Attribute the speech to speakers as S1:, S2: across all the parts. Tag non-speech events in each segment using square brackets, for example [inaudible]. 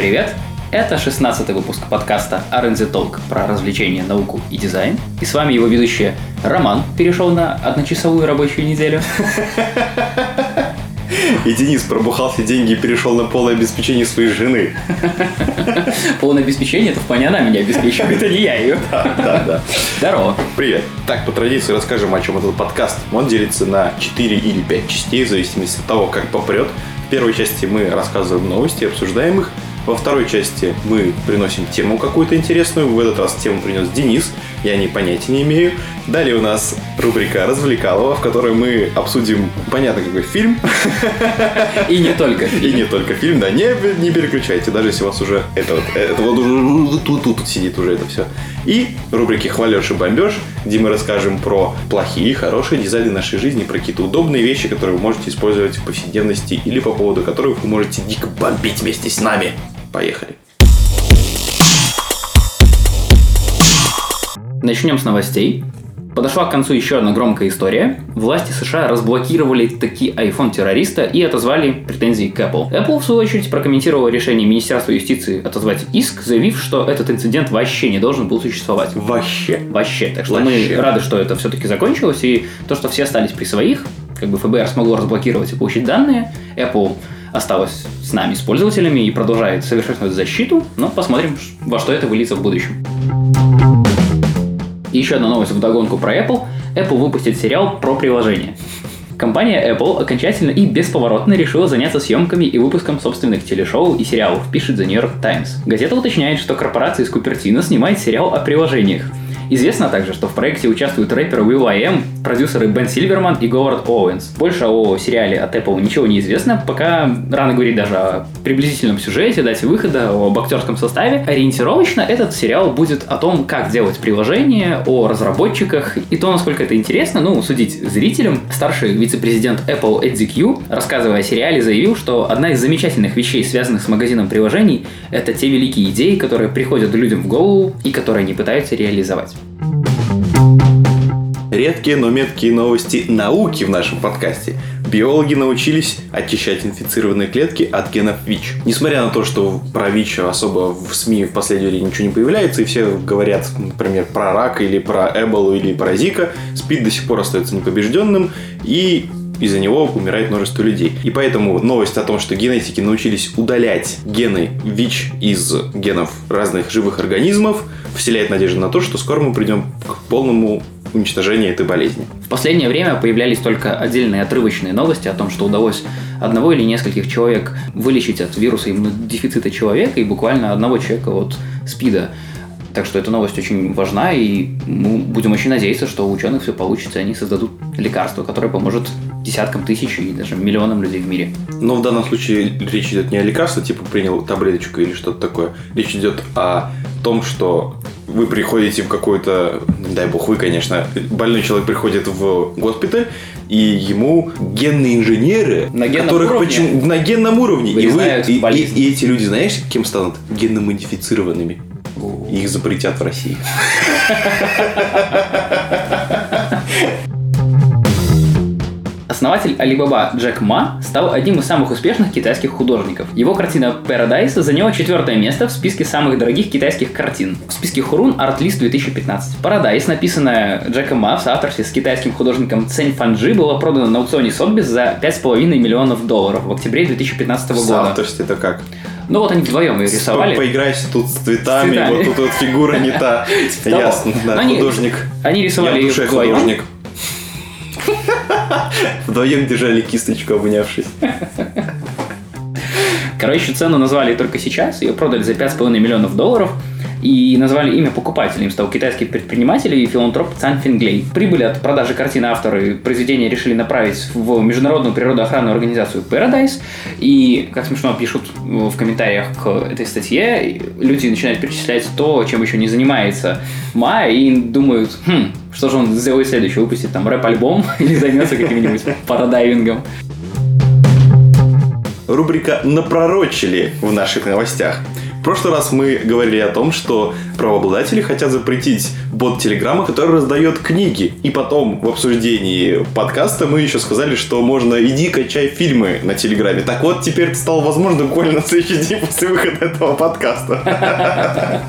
S1: привет! Это 16 выпуск подкаста R&D Talk про развлечения, науку и дизайн. И с вами его ведущий Роман перешел на одночасовую рабочую неделю. [laughs]
S2: И Денис пробухал деньги и перешел на полное обеспечение своей жены. [laughs]
S1: Полное обеспечение, это вполне она меня обеспечивает, это не я ее. [laughs]
S2: Да, да, да.
S1: Здорово.
S2: Привет. Так, по традиции расскажем, о чем этот подкаст. Он делится на 4 или 5 частей, в зависимости от того, как попрет. В первой части мы рассказываем новости, обсуждаем их. Во второй части мы приносим тему какую-то интересную. В этот раз тему принес Денис. Я не понятия не имею. Далее у нас рубрика «Развлекалова», в которой мы обсудим, понятно, какой фильм.
S1: И не только.
S2: И не только фильм, да. Не, не переключайте, даже если у вас уже это вот, это вот уже тут, тут, тут сидит уже это все. И рубрики «Хвалеж и бомбеж», где мы расскажем про плохие и хорошие дизайны нашей жизни, про какие-то удобные вещи, которые вы можете использовать в повседневности или по поводу которых вы можете дико бомбить вместе с нами. Поехали.
S1: Начнем с новостей. Подошла к концу еще одна громкая история. Власти США разблокировали таки iPhone террориста и отозвали претензии к Apple. Apple, в свою очередь, прокомментировала решение Министерства юстиции отозвать иск, заявив, что этот инцидент вообще не должен был существовать.
S2: Вообще.
S1: Вообще. Так что
S2: Вообще.
S1: мы рады, что это все-таки закончилось, и то, что все остались при своих, как бы ФБР смогло разблокировать и получить данные, Apple осталась с нами, с пользователями, и продолжает совершенствовать защиту, но посмотрим, во что это выльется в будущем. И еще одна новость вдогонку про Apple. Apple выпустит сериал про приложение. Компания Apple окончательно и бесповоротно решила заняться съемками и выпуском собственных телешоу и сериалов, пишет The New York Times. Газета уточняет, что корпорация из Купертино снимает сериал о приложениях. Известно также, что в проекте участвуют рэперы Will I Am, продюсеры Бен Сильверман и Говард Оуэнс. Больше о сериале от Apple ничего не известно, пока рано говорить даже о приблизительном сюжете, дате выхода, об актерском составе. Ориентировочно этот сериал будет о том, как делать приложение, о разработчиках и то, насколько это интересно, ну, судить зрителям. Старший вице-президент Apple Эдди Кью, рассказывая о сериале, заявил, что одна из замечательных вещей, связанных с магазином приложений, это те великие идеи, которые приходят людям в голову и которые они пытаются реализовать.
S2: Редкие, но меткие новости науки в нашем подкасте. Биологи научились очищать инфицированные клетки от генов ВИЧ. Несмотря на то, что про ВИЧ особо в СМИ в последнее время ничего не появляется, и все говорят, например, про рак или про Эболу или про Зика, СПИД до сих пор остается непобежденным, и из-за него умирает множество людей. И поэтому новость о том, что генетики научились удалять гены ВИЧ из генов разных живых организмов, вселяет надежду на то, что скоро мы придем к полному уничтожению этой болезни.
S1: В последнее время появлялись только отдельные отрывочные новости о том, что удалось одного или нескольких человек вылечить от вируса иммунодефицита человека и буквально одного человека от СПИДа. Так что эта новость очень важна, и мы будем очень надеяться, что у ученых все получится, и они создадут лекарство, которое поможет десяткам тысяч и даже миллионам людей в мире.
S2: Но в данном случае речь идет не о лекарстве, типа принял таблеточку или что-то такое. Речь идет о том, что вы приходите в какой-то, дай бог вы, конечно, больной человек приходит в госпиталь, и ему генные инженеры,
S1: На генном
S2: которых
S1: уровне
S2: почему на генном уровне, и, вы, и, и- и эти люди, знаешь, кем станут? Генно-модифицированными. Их запретят в России. [laughs]
S1: Основатель Alibaba Джек Ма стал одним из самых успешных китайских художников. Его картина Paradise заняла четвертое место в списке самых дорогих китайских картин. В списке Хурун Art List 2015. Paradise, написанная Джеком Ма в соавторстве с китайским художником Цэнь Фанджи, была продана на аукционе Сотбис за 5,5 миллионов долларов в октябре 2015
S2: В
S1: года.
S2: авторстве это как?
S1: Ну вот они вдвоем ее рисовали.
S2: По- Поиграйся тут с цветами,
S1: С цветами.
S2: вот тут вот фигура не та. [laughs]
S1: того.
S2: Ясно, да, художник.
S1: Они рисовали ее вдвоем.
S2: художник. Вдвоем держали кисточку, обнявшись.
S1: Короче, цену назвали только сейчас, ее продали за 5,5 миллионов долларов. И назвали имя покупателя. Им стал китайский предприниматель и филантроп Цан Финглей. Прибыль от продажи картины авторы произведения решили направить в международную природоохранную организацию Paradise. И, как смешно пишут в комментариях к этой статье, люди начинают перечислять то, чем еще не занимается Ма, и думают, хм, что же он сделает следующее, выпустит там рэп-альбом [laughs] или займется каким-нибудь парадайвингом.
S2: Рубрика «Напророчили» в наших новостях. Прошлый раз мы говорили о том, что правообладатели хотят запретить бот Телеграма, который раздает книги. И потом в обсуждении подкаста мы еще сказали, что можно иди качай фильмы на Телеграме. Так вот, теперь это стало возможно буквально на следующий день после выхода этого подкаста.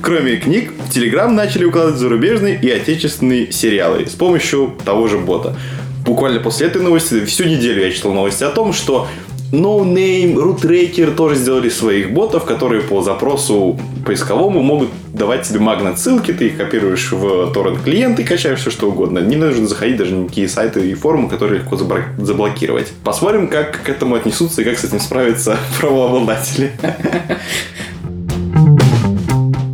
S2: Кроме книг, в Телеграм начали укладывать зарубежные и отечественные сериалы с помощью того же бота. Буквально после этой новости, всю неделю я читал новости о том, что No Name, Rootraker тоже сделали своих ботов, которые по запросу поисковому могут давать тебе магнит ссылки, ты их копируешь в торрент клиент и качаешь все что угодно. Не нужно заходить даже на никакие сайты и форумы, которые легко заблокировать. Посмотрим, как к этому отнесутся и как с этим справятся [laughs] правообладатели. [laughs]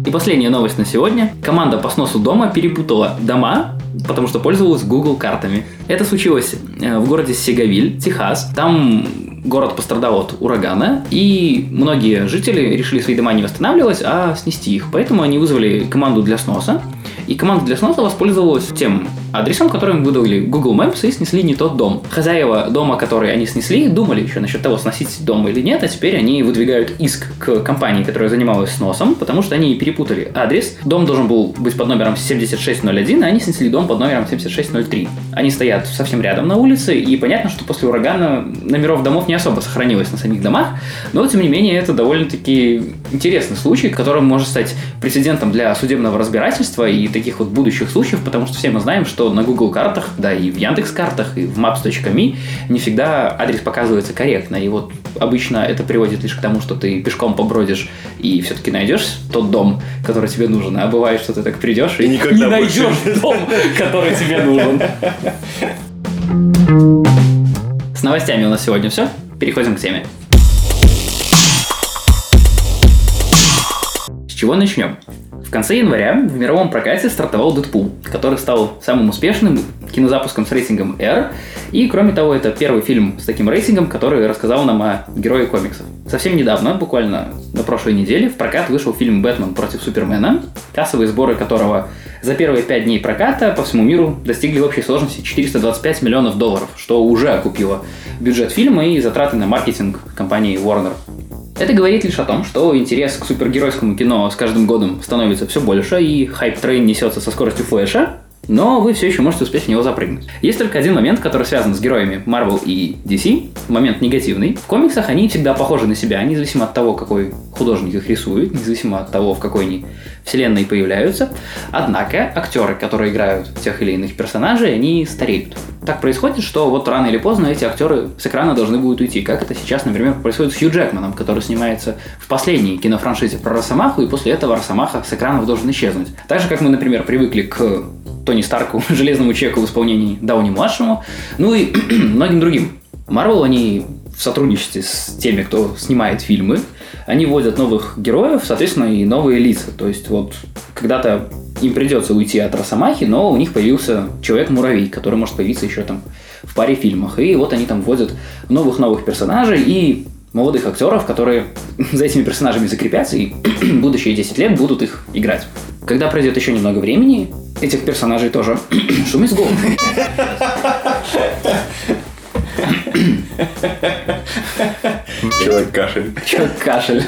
S1: И последняя новость на сегодня. Команда по сносу дома перепутала дома, потому что пользовалась Google картами. Это случилось э, в городе Сеговиль, Техас. Там город пострадал от урагана, и многие жители решили свои дома не восстанавливать, а снести их. Поэтому они вызвали команду для сноса. И команда для сноса воспользовалась тем адресом, который им выдали Google Maps и снесли не тот дом. Хозяева дома, который они снесли, думали еще насчет того, сносить дом или нет, а теперь они выдвигают иск к компании, которая занималась сносом, потому что они перепутали адрес. Дом должен был быть под номером 7601, а они снесли дом под номером 7603. Они стоят совсем рядом на улице, и понятно, что после урагана номеров домов не особо сохранилось на самих домах, но тем не менее это довольно-таки интересный случай, который может стать прецедентом для судебного разбирательства и таких вот будущих случаев, потому что все мы знаем, что на Google картах, да и в Яндекс картах, и в maps.me не всегда адрес показывается корректно. И вот обычно это приводит лишь к тому, что ты пешком побродишь и все-таки найдешь тот дом, который тебе нужен. А бывает, что ты так придешь и, и не найдешь дом, [laughs] который тебе нужен. С новостями у нас сегодня все. Переходим к теме. С чего начнем? В конце января в мировом прокате стартовал Дэдпул, который стал самым успешным кинозапуском с рейтингом R. И, кроме того, это первый фильм с таким рейтингом, который рассказал нам о герое комиксов. Совсем недавно, буквально на прошлой неделе, в прокат вышел фильм «Бэтмен против Супермена», кассовые сборы которого за первые пять дней проката по всему миру достигли общей сложности 425 миллионов долларов, что уже окупило бюджет фильма и затраты на маркетинг компании Warner. Это говорит лишь о том, что интерес к супергеройскому кино с каждым годом становится все больше, и hype train несется со скоростью Флеша, но вы все еще можете успеть в него запрыгнуть. Есть только один момент, который связан с героями Marvel и DC, момент негативный. В комиксах они всегда похожи на себя, независимо от того, какой художник их рисует, независимо от того, в какой они вселенной появляются. Однако актеры, которые играют тех или иных персонажей, они стареют. Так происходит, что вот рано или поздно эти актеры с экрана должны будут уйти. Как это сейчас, например, происходит с Хью Джекманом, который снимается в последней кинофраншизе про Росомаху, и после этого Росомаха с экранов должен исчезнуть. Так же, как мы, например, привыкли к Тони Старку, [laughs] Железному Человеку в исполнении Дауни-младшему, ну и [clears throat] многим другим. Марвел, они в сотрудничестве с теми, кто снимает фильмы, они вводят новых героев, соответственно, и новые лица. То есть вот когда-то им придется уйти от Росомахи, но у них появился Человек-муравей, который может появиться еще там в паре фильмах. И вот они там вводят новых-новых персонажей и молодых актеров, которые [laughs] за этими персонажами закрепятся и [clears throat] будущие 10 лет будут их играть. Когда пройдет еще немного времени, этих персонажей тоже [clears throat] шум из головы.
S2: Человек кашель.
S1: Человек кашель.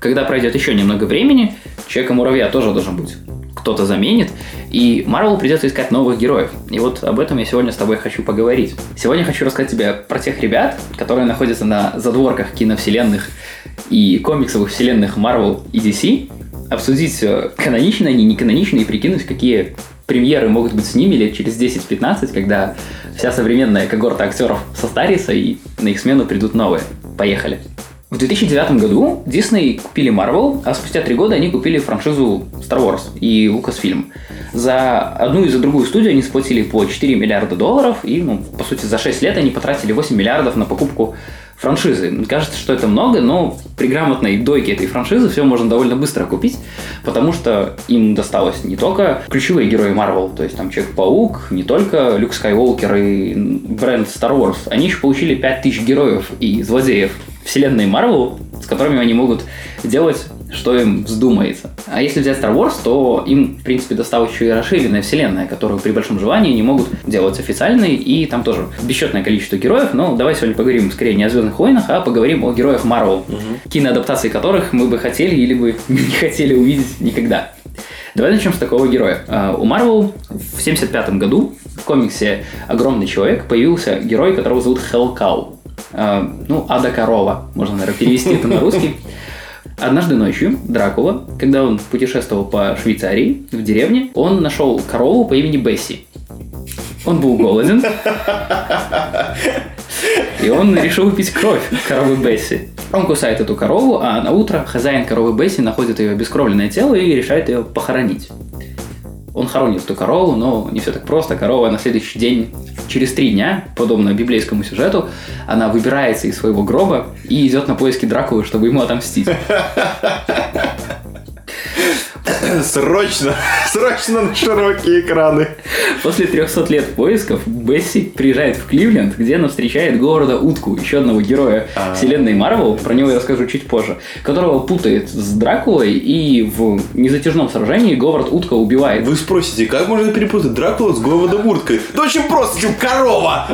S1: Когда пройдет еще немного времени, Человека-муравья тоже должен быть кто-то заменит, и Марвел придется искать новых героев. И вот об этом я сегодня с тобой хочу поговорить. Сегодня хочу рассказать тебе про тех ребят, которые находятся на задворках киновселенных и комиксовых вселенных Marvel и DC, обсудить, э, каноничны они, не каноничны, и прикинуть, какие премьеры могут быть с ними лет через 10-15, когда вся современная когорта актеров состарится и на их смену придут новые. Поехали. В 2009 году Disney купили Marvel, а спустя три года они купили франшизу Star Wars и Lucasfilm. За одну и за другую студию они сплатили по 4 миллиарда долларов, и, ну, по сути, за 6 лет они потратили 8 миллиардов на покупку франшизы. Кажется, что это много, но при грамотной дойке этой франшизы все можно довольно быстро купить, потому что им досталось не только ключевые герои Marvel, то есть там Человек-паук, не только Люк Скайуокер и бренд Star Wars, они еще получили 5000 героев и злодеев вселенной Марвел, с которыми они могут делать что им вздумается. А если взять Star Wars, то им, в принципе, досталась еще и расширенная вселенная, которую при большом желании не могут делать официальной, и там тоже бесчетное количество героев, но давай сегодня поговорим скорее не о Звездных войнах, а поговорим о героях Marvel, угу. киноадаптации которых мы бы хотели или бы [laughs] не хотели увидеть никогда. Давай начнем с такого героя. А, у Marvel в 75 году в комиксе «Огромный человек» появился герой, которого зовут Хелкау. Ну, Ада Корова, можно, наверное, перевести это на русский. [laughs] Однажды ночью Дракула, когда он путешествовал по Швейцарии, в деревне, он нашел корову по имени Бесси. Он был голоден. И он решил выпить кровь коровы Бесси. Он кусает эту корову, а на утро хозяин коровы Бесси находит ее обескровленное тело и решает ее похоронить. Он хоронит эту корову, но не все так просто. Корова на следующий день, через три дня, подобно библейскому сюжету, она выбирается из своего гроба и идет на поиски Дракулы, чтобы ему отомстить. [laughs] [laughs]
S2: Срочно, срочно на широкие экраны.
S1: После 300 лет поисков Бесси приезжает в Кливленд, где она встречает Говарда Утку, еще одного героя А-а-а. вселенной Марвел, про него я расскажу чуть позже, которого путает с Дракулой, и в незатяжном сражении Говард Утка убивает.
S2: Вы спросите, как можно перепутать Дракулу с Говардом Уткой? Да очень просто, чем корова!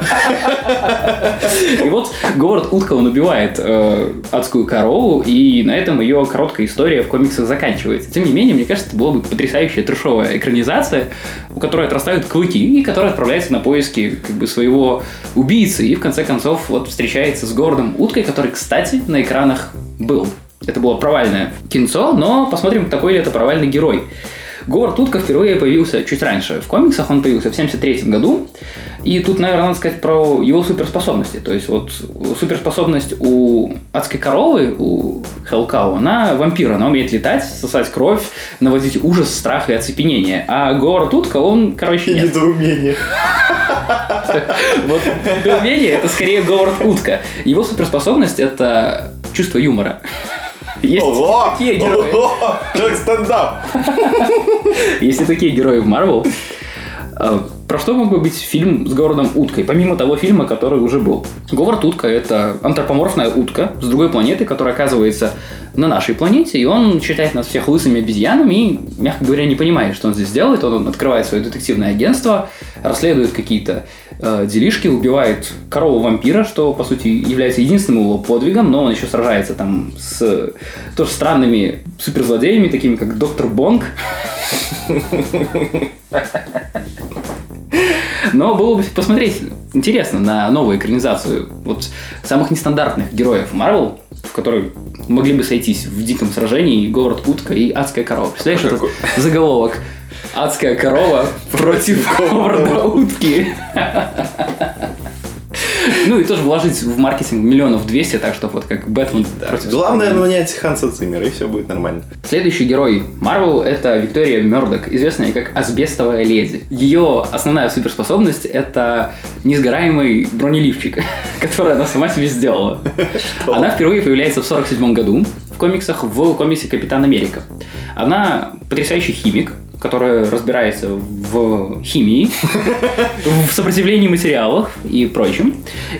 S1: И вот Говард Утка, он убивает э, адскую корову, и на этом ее короткая история в комиксах заканчивается. Тем не менее, мне кажется, это была бы потрясающая трешовая экранизация, у которой отрастают клыки, и которая отправляется на поиски как бы, своего убийцы, и в конце концов вот встречается с Гордом Уткой, который, кстати, на экранах был. Это было провальное кинцо, но посмотрим, такой ли это провальный герой. Говард Утка впервые появился чуть раньше. В комиксах он появился в 73 году. И тут, наверное, надо сказать про его суперспособности. То есть вот суперспособность у адской коровы, у Хелкау, она вампир, она умеет летать, сосать кровь, наводить ужас, страх и оцепенение. А Говард Утка, он, короче, нет.
S2: Недоумение.
S1: Вот недоумение это скорее Говард Утка. Его суперспособность это чувство юмора.
S2: Есть ого, такие герои. Ого, как стендап.
S1: Есть и такие герои в Марвел. Про что мог бы быть фильм с Говардом Уткой, помимо того фильма, который уже был? Говард Утка – это антропоморфная утка с другой планеты, которая оказывается на нашей планете, и он считает нас всех лысыми обезьянами и, мягко говоря, не понимает, что он здесь делает. Он открывает свое детективное агентство, расследует какие-то э, делишки, убивает корову-вампира, что, по сути, является единственным его подвигом, но он еще сражается там с тоже странными суперзлодеями, такими как Доктор Бонг. [laughs] Но было бы посмотреть интересно на новую экранизацию вот самых нестандартных героев Марвел, в которой могли бы сойтись в диком сражении Говард Утка и Адская корова. Представляешь, этот заголовок? Адская корова против [laughs] Говарда Утки. Ну и тоже вложить в маркетинг миллионов двести, так что вот как Бэтмен
S2: да. против Главное нанять Ханса Циммера, и все будет нормально.
S1: Следующий герой Марвел – это Виктория Мердок, известная как Асбестовая леди. Ее основная суперспособность – это несгораемый бронеливчик, [laughs] который она сама себе сделала. Она впервые появляется в 47 году в комиксах в комиксе Капитан Америка. Она потрясающий химик, которая разбирается в химии, [laughs] в сопротивлении материалов и прочем.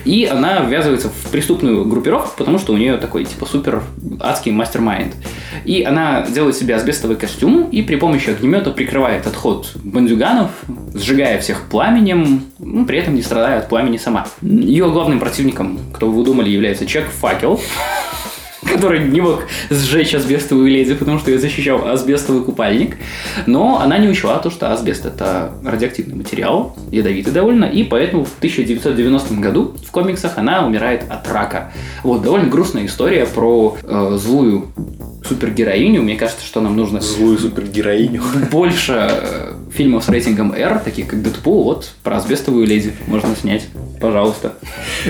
S1: И она ввязывается в преступную группировку, потому что у нее такой, типа, супер адский мастер-майнд. И она делает себе асбестовый костюм и при помощи огнемета прикрывает отход бандюганов, сжигая всех пламенем, ну, при этом не страдая от пламени сама. Ее главным противником, кто вы думали, является Чек Факел, который не мог сжечь асбестовую леди, потому что ее защищал асбестовый купальник. Но она не учла то, что асбест это радиоактивный материал, ядовитый довольно, и поэтому в 1990 году в комиксах она умирает от рака. Вот довольно грустная история про э, злую супергероиню. Мне кажется, что нам нужно...
S2: Злую супергероиню. [laughs]
S1: Больше э, фильмов с рейтингом R, таких как Дэдпул, вот про асбестовую леди можно снять. Пожалуйста.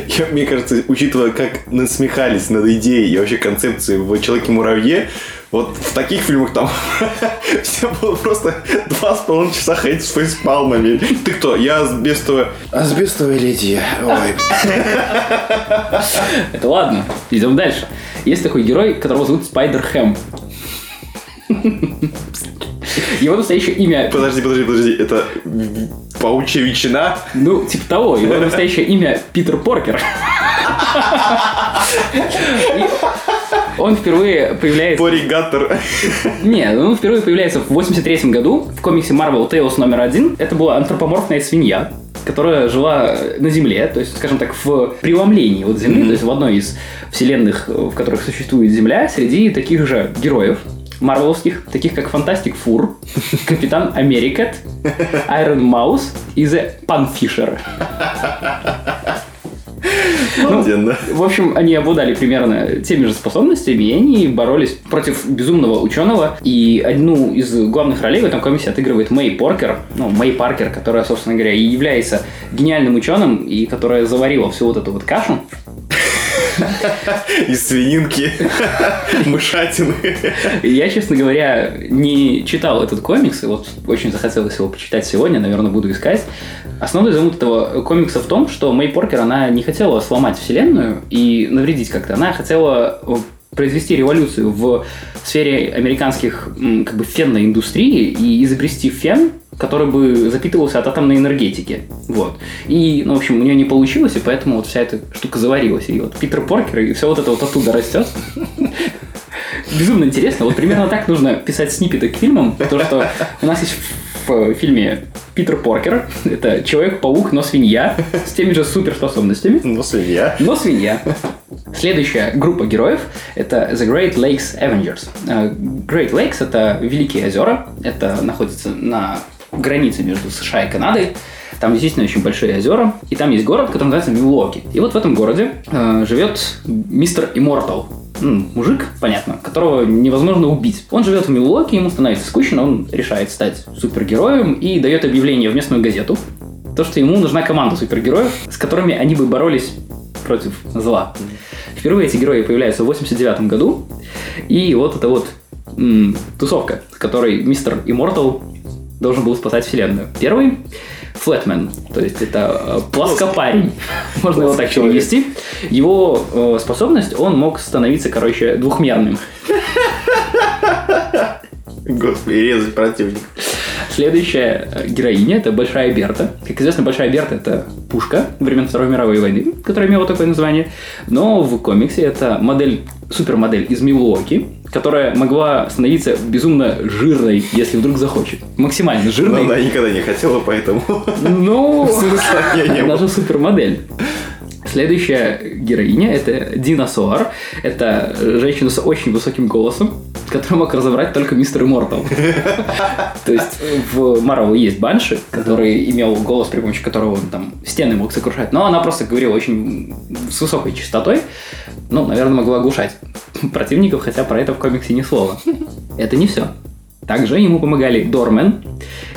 S2: Я, мне кажется, учитывая, как насмехались над идеей и вообще концепцией в Человеке-муравье, вот в таких фильмах там [laughs] все было просто два с половиной часа ходить с фейспалмами. Ты кто? Я асбестовая... Асбестовая леди. Ой. [laughs]
S1: Это ладно. Идем дальше. Есть такой герой, которого зовут Спайдер Хэм. [laughs] Его настоящее имя...
S2: Подожди, подожди, подожди. Это паучья ветчина?
S1: Ну, типа того. Его настоящее имя Питер Поркер. Он впервые появляется...
S2: Поригатор.
S1: Не, он впервые появляется в 83 году в комиксе Marvel Tales номер один. Это была антропоморфная свинья, которая жила на Земле, то есть, скажем так, в преломлении вот Земли, то есть в одной из вселенных, в которых существует Земля, среди таких же героев, марвеловских, таких как Фантастик Фур, Капитан Америкет, Айрон Маус и The Панфишер. Ну, в общем, они обладали примерно теми же способностями, и они боролись против безумного ученого. И одну из главных ролей в этом комиксе отыгрывает Мэй Поркер, ну, Мэй Паркер, которая, собственно говоря, и является гениальным ученым, и которая заварила всю вот эту вот кашу.
S2: Из свининки, мышатины.
S1: Я, честно говоря, не читал этот комикс, и вот очень захотелось его почитать сегодня, наверное, буду искать. Основной замут этого комикса в том, что Мэй Поркер, она не хотела сломать вселенную и навредить как-то. Она хотела произвести революцию в сфере американских как бы фенной индустрии и изобрести фен, который бы запитывался от атомной энергетики. Вот. И, ну, в общем, у нее не получилось, и поэтому вот вся эта штука заварилась. И вот Питер Поркер, и все вот это вот оттуда растет. [laughs] Безумно интересно. Вот примерно так нужно писать сниппеты к фильмам. То, что у нас есть в фильме Питер Поркер. Это Человек-паук, но свинья. С теми же суперспособностями.
S2: Ну, свинья.
S1: Но свинья. Следующая группа героев – это The Great Lakes Avengers. Э, Great Lakes – это Великие озера. Это находится на границе между США и Канадой. Там действительно очень большие озера. И там есть город, который называется Милуоки. И вот в этом городе э, живет мистер Immortal. Мужик, понятно, которого невозможно убить. Он живет в Милуоке, ему становится скучно, он решает стать супергероем и дает объявление в местную газету, то, что ему нужна команда супергероев, с которыми они бы боролись против зла. Впервые эти герои появляются в 89 году, и вот это вот м, тусовка, с которой мистер Immortal должен был спасать вселенную. Первый Флетмен, то есть это э, плоскопарень, [laughs] можно его так перевести. Его э, способность, он мог становиться, короче, двухмерным.
S2: Господи, резать противник.
S1: Следующая э, героиня это Большая Берта. Как известно, Большая Берта это пушка времен Второй мировой войны, которая имела такое название. Но в комиксе это модель, супермодель из Милуоки, которая могла становиться безумно жирной, если вдруг захочет. Максимально
S2: Но
S1: жирной.
S2: она никогда не хотела, поэтому...
S1: Ну, [laughs] она же супермодель. Следующая героиня это Дина. Это женщина с очень высоким голосом, который мог разобрать только мистер Immortal. [laughs] То есть в Марвел есть Банши, который имел голос, при помощи которого он там стены мог сокрушать, но она просто говорила очень с высокой частотой. Ну, наверное, могла оглушать [laughs] противников, хотя про это в комиксе ни слова. [laughs] Это не все. Также ему помогали Дормен.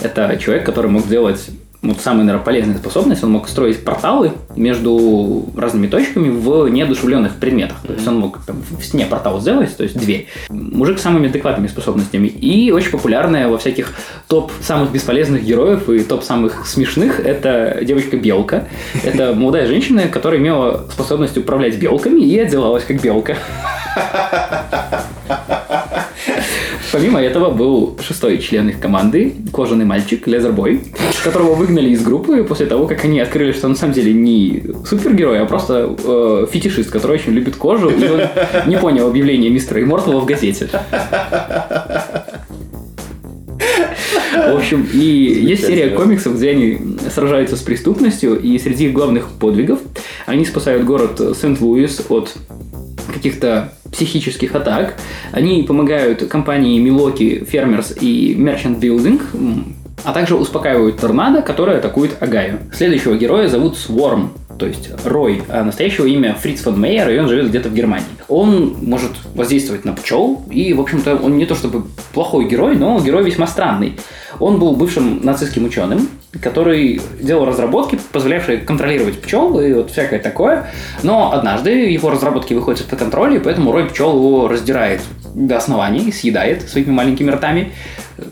S1: Это человек, который мог делать вот самая, наверное, полезная способность. Он мог строить порталы между разными точками в неодушевленных предметах. То есть он мог там, в стене портал сделать, то есть дверь. Мужик с самыми адекватными способностями. И очень популярная во всяких топ самых бесполезных героев и топ самых смешных это девочка-белка. Это молодая женщина, которая имела способность управлять белками и отделалась как белка. [laughs] Помимо этого был шестой член их команды, кожаный мальчик, Лезербой, которого выгнали из группы после того, как они открыли, что он на самом деле не супергерой, а просто э, фетишист, который очень любит кожу, и он не понял объявление мистера Иммортала в газете. В общем, и есть серия комиксов, где они сражаются с преступностью, и среди их главных подвигов они спасают город Сент-Луис от каких-то психических атак. Они помогают компании Milwaukee Farmers и Merchant Building, а также успокаивают торнадо, которое атакует Агаю. Следующего героя зовут Сворм, то есть Рой, а настоящего имя Фриц фон Мейер, и он живет где-то в Германии. Он может воздействовать на пчел, и, в общем-то, он не то чтобы плохой герой, но герой весьма странный. Он был бывшим нацистским ученым, который делал разработки, позволявшие контролировать пчел и вот всякое такое. Но однажды его разработки выходят из-под контроля, и поэтому рой пчел его раздирает до основания и съедает своими маленькими ртами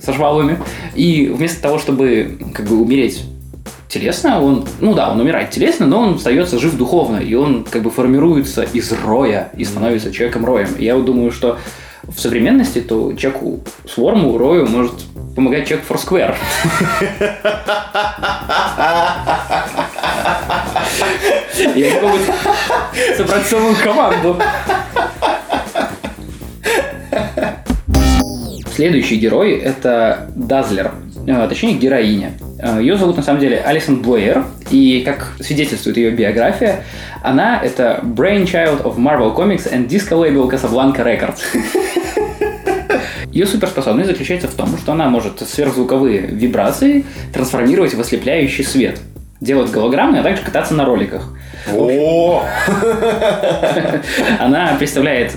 S1: со жвалами. И вместо того, чтобы как бы умереть телесно, он, ну да, он умирает телесно, но он остается жив духовно, и он как бы формируется из роя и становится человеком-роем. И я вот думаю, что в современности, то Джеку Сворму, Рою может помогать человек Foursquare. Я не могу собрать целую команду. Следующий герой это Дазлер, э, точнее героиня. Э, Ее зовут на самом деле Алисон Блэйр, и как свидетельствует ее биография, она это brainchild of Marvel Comics and disco label Casablanca Records. Ее суперспособность заключается в том, что она может сверхзвуковые вибрации трансформировать в ослепляющий свет, делать голограммы, а также кататься на роликах.
S2: О! [laughs]
S1: Она представляет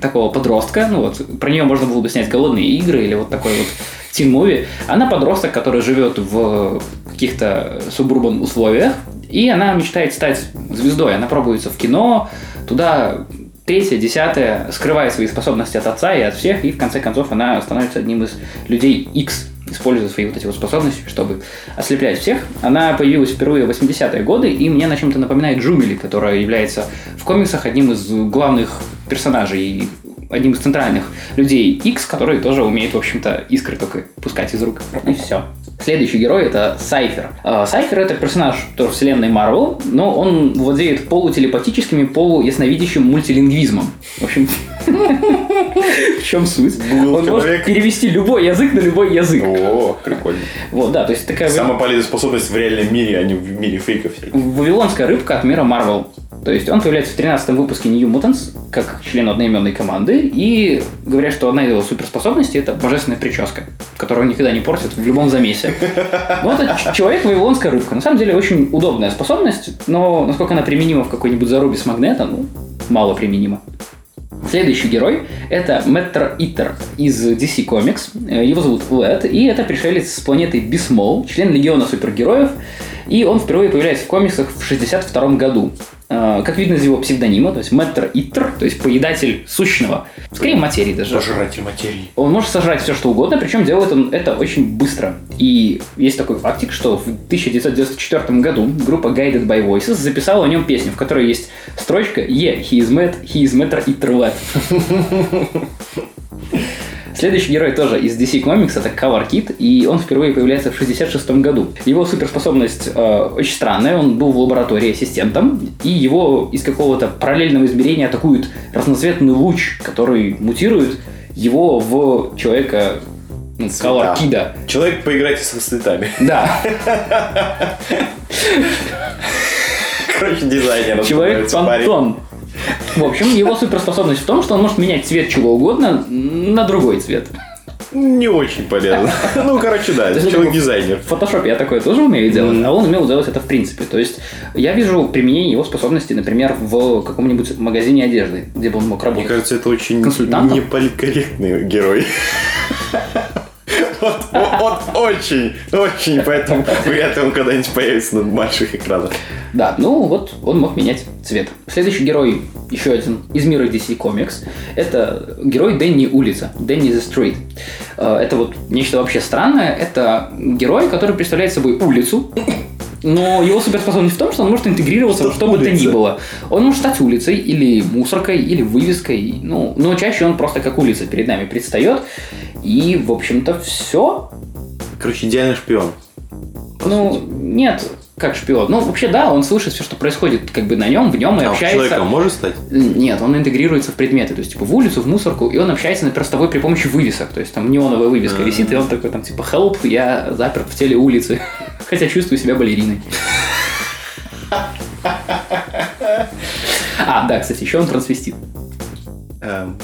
S1: такого подростка, ну вот, про нее можно было бы снять голодные игры или вот такой вот тин-муви. Она подросток, который живет в каких-то субурбан условиях, и она мечтает стать звездой. Она пробуется в кино, туда третье, десятое, скрывает свои способности от отца и от всех, и в конце концов она становится одним из людей X, используя свои вот эти вот способности, чтобы ослеплять всех. Она появилась впервые в 80-е годы, и мне на чем-то напоминает Джумили, которая является в комиксах одним из главных персонажей одним из центральных людей X, который тоже умеет, в общем-то, искры только пускать из рук. И все. Следующий герой это Сайфер. Э, Сайфер это персонаж тоже вселенной Марвел, но он владеет полутелепатическим и полуясновидящим мультилингвизмом. В общем, в чем суть? Он может перевести любой язык на любой язык.
S2: О, прикольно.
S1: Вот, да, то есть такая
S2: Самая полезная способность в реальном мире, а не в мире фейков.
S1: Вавилонская рыбка от мира Марвел. То есть он появляется в 13 выпуске New Mutants, как член одноименной команды, и говорят, что одна из его суперспособностей это божественная прическа, которую никогда не портит в любом замесе. Ну, это человек Вавилонская рыбка. На самом деле очень удобная способность, но насколько она применима в какой-нибудь зарубе с магнета, ну, мало применима. Следующий герой – это Мэттер Иттер из DC Comics. Э, Его зовут Лед, и это пришелец с планеты Бисмол, член Легиона супергероев. И он впервые появляется в комиксах в 62 году. Э, Как видно из его псевдонима, то есть Мэттер Иттер, то есть поедатель сущного. Скорее материи даже.
S2: Пожиратель материи.
S1: Он может сожрать все, что угодно, причем делает он это очень быстро. И есть такой фактик, что в 1994 году группа Guided by Voices записала о нем песню, в которой есть строчка «Yeah, he is mad, he is eater lad». [laughs] Следующий герой тоже из DC Comics, это Cover Kid, и он впервые появляется в 66 году. Его суперспособность э, очень странная, он был в лаборатории ассистентом, и его из какого-то параллельного измерения атакует разноцветный луч, который мутирует его в человека ну,
S2: Цвета.
S1: Cover Kid'а.
S2: Человек, поиграйте со цветами.
S1: Да,
S2: Короче, дизайнер.
S1: человек. Пантон. В общем, его суперспособность в том, что он может менять цвет чего угодно на другой цвет.
S2: Не очень полезно. Ну, короче, да, человек-дизайнер.
S1: В фотошопе я такое тоже умею делать, а он умел делать это в принципе. То есть я вижу применение его способностей, например, в каком-нибудь магазине одежды, где бы он мог
S2: Мне
S1: работать.
S2: кажется, это очень неполиткорректный герой. [laughs] Вот, вот очень, очень, поэтому вряд ли он когда-нибудь появится на больших экранах.
S1: Да, ну вот он мог менять цвет. Следующий герой, еще один из мира DC Comics, это герой Дэнни Улица, Дэнни the Street. Э, Это вот нечто вообще странное. Это герой, который представляет собой улицу, но его суперспособность в том, что он может интегрироваться во что бы то ни было. Он может стать улицей, или мусоркой, или вывеской. Ну, но чаще он просто как улица перед нами предстает. И, в общем-то, все.
S2: Короче, идеальный шпион.
S1: Ну, нет, как шпион. Ну, вообще, да, он слышит все, что происходит как бы на нем, в нем и
S2: А
S1: общается.
S2: человеком может стать?
S1: Нет, он интегрируется в предметы, то есть типа в улицу, в мусорку, и он общается на перстовой при помощи вывесок. То есть там неоновая вывеска
S2: А.
S1: висит, и он такой там типа help, я заперт в теле улицы, хотя чувствую себя балериной. А, да, кстати, еще он трансвестит.
S2: Эм,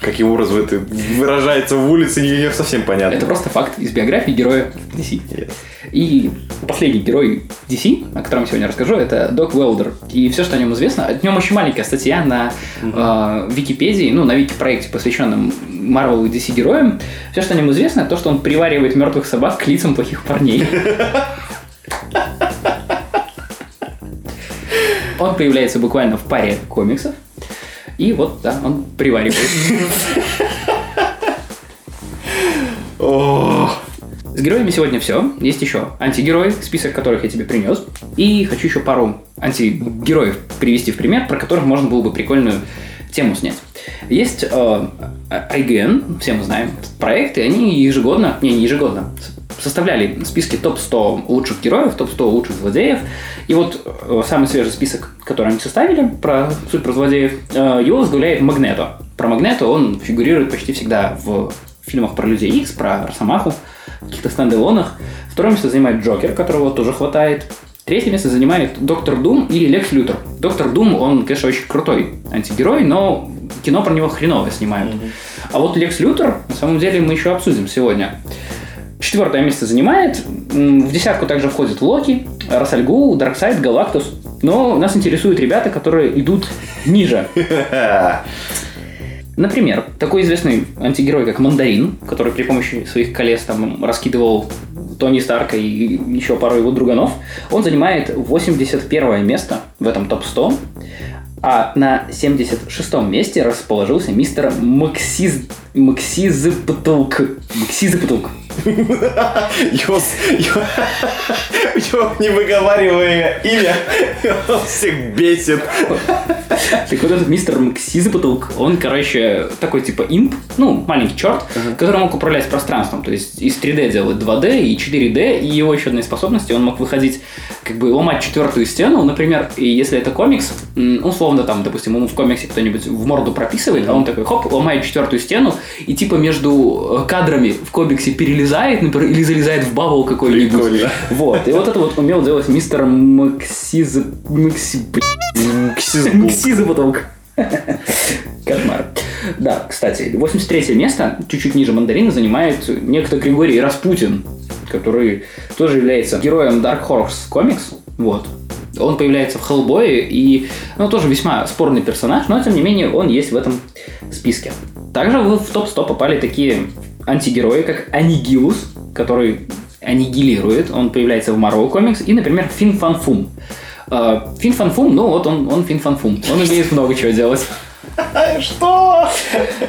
S2: Каким образом это выражается в улице, не совсем понятно.
S1: Это просто факт из биографии героя DC.
S2: Yes.
S1: И последний герой DC, о котором я сегодня расскажу, это Док Уэлдер. И все, что о нем известно, о нем очень маленькая статья на э, Википедии, ну, на Вики-проекте, посвященном Marvel и DC героям. Все, что о нем известно, то, что он приваривает мертвых собак к лицам плохих парней. [laughs] Он появляется буквально в паре комиксов. И вот, да, он приваривает. С героями сегодня все. Есть еще антигерои, список которых я тебе принес. И хочу еще пару антигероев привести в пример, про которых можно было бы прикольную тему снять. Есть э, IGN, все мы знаем, проекты, они ежегодно, не, не ежегодно, составляли списки топ-100 лучших героев, топ-100 лучших злодеев. И вот э, самый свежий список, который они составили про суперзлодеев, э, его возглавляет Магнето. Про Магнето он фигурирует почти всегда в фильмах про Людей Икс, про Росомаху, в каких-то стендалонах. Второе место занимает Джокер, которого тоже хватает. Третье место занимает Доктор Дум или Лекс Лютер. Доктор Дум, он, конечно, очень крутой антигерой, но кино про него хреново снимают. А вот Лекс Лютер, на самом деле, мы еще обсудим сегодня. Четвертое место занимает. В десятку также входит Локи, Рассальгу, Дарксайд, Галактус. Но нас интересуют ребята, которые идут ниже. [laughs] Например, такой известный антигерой, как Мандарин, который при помощи своих колес там раскидывал Тони Старка и еще пару его друганов, он занимает 81 место в этом топ-100. А на 76-м месте расположился мистер Максиз... Максизапатулк. Максизапатулк.
S2: Его, его, его невыговариваемое имя он всех бесит.
S1: Так вот этот мистер Максизапатулк, он, короче, такой типа имп, ну, маленький черт, который мог управлять пространством. То есть из 3D делать 2D и 4D, и его еще одной способности, он мог выходить, как бы ломать четвертую стену, например, и если это комикс, условно там, допустим, ему в комиксе кто-нибудь в морду прописывает, а он такой, хоп, ломает четвертую стену, и типа между э, кадрами в комиксе перелезает, например, или залезает в бабл какой-нибудь. Вот, и вот это вот умел делать мистер Максиз... Макси...
S2: Ксизбук.
S1: Максизапатулк. Кошмар. Да, кстати, 83 место, чуть-чуть ниже мандарина, занимает некто Григорий Распутин, который тоже является героем Dark Horse Comics. Вот. Он появляется в Хеллбое и, ну, тоже весьма спорный персонаж, но, тем не менее, он есть в этом списке. Также в в топ-100 попали такие антигерои, как Анигилус, который аннигилирует, он появляется в Marvel Comics, и, например, Фин Фан Фум. Э, Фин Фан Фум, ну вот он, он Фин Фан Фум, он умеет много чего делать. [laughs]
S2: Что?